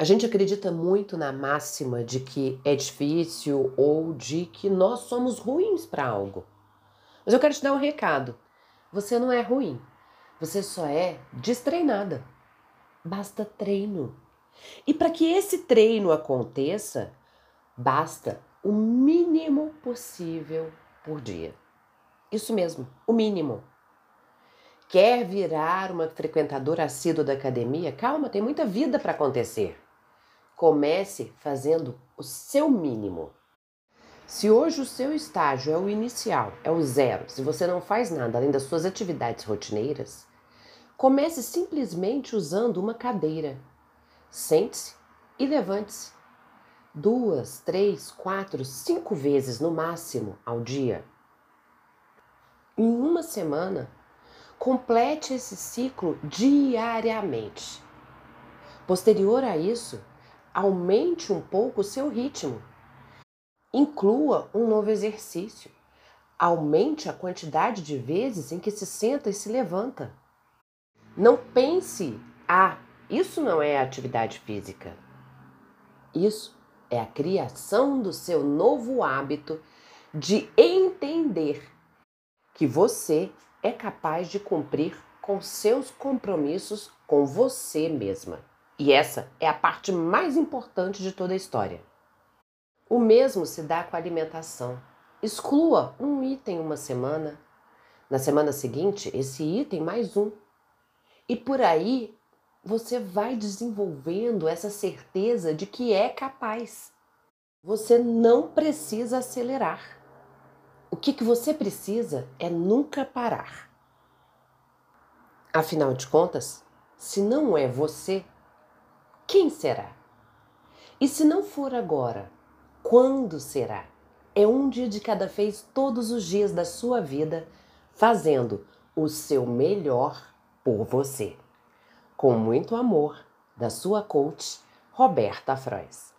A gente acredita muito na máxima de que é difícil ou de que nós somos ruins para algo. Mas eu quero te dar um recado. Você não é ruim. Você só é destreinada. Basta treino. E para que esse treino aconteça, basta o mínimo possível por dia. Isso mesmo, o mínimo. Quer virar uma frequentadora assídua da academia? Calma, tem muita vida para acontecer. Comece fazendo o seu mínimo. Se hoje o seu estágio é o inicial, é o zero, se você não faz nada além das suas atividades rotineiras, comece simplesmente usando uma cadeira. Sente-se e levante-se. Duas, três, quatro, cinco vezes no máximo ao dia. Em uma semana, complete esse ciclo diariamente. Posterior a isso, aumente um pouco o seu ritmo. Inclua um novo exercício. Aumente a quantidade de vezes em que se senta e se levanta. Não pense, ah, isso não é atividade física. Isso é a criação do seu novo hábito de entender que você é capaz de cumprir com seus compromissos com você mesma. E essa é a parte mais importante de toda a história. O mesmo se dá com a alimentação. Exclua um item uma semana. Na semana seguinte, esse item mais um. E por aí você vai desenvolvendo essa certeza de que é capaz. Você não precisa acelerar. O que, que você precisa é nunca parar. Afinal de contas, se não é você, quem será? E se não for agora, quando será? É um dia de cada vez, todos os dias da sua vida, fazendo o seu melhor por você. Com muito amor, da sua coach, Roberta Frois.